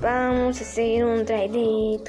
vamos a hacer un trailer.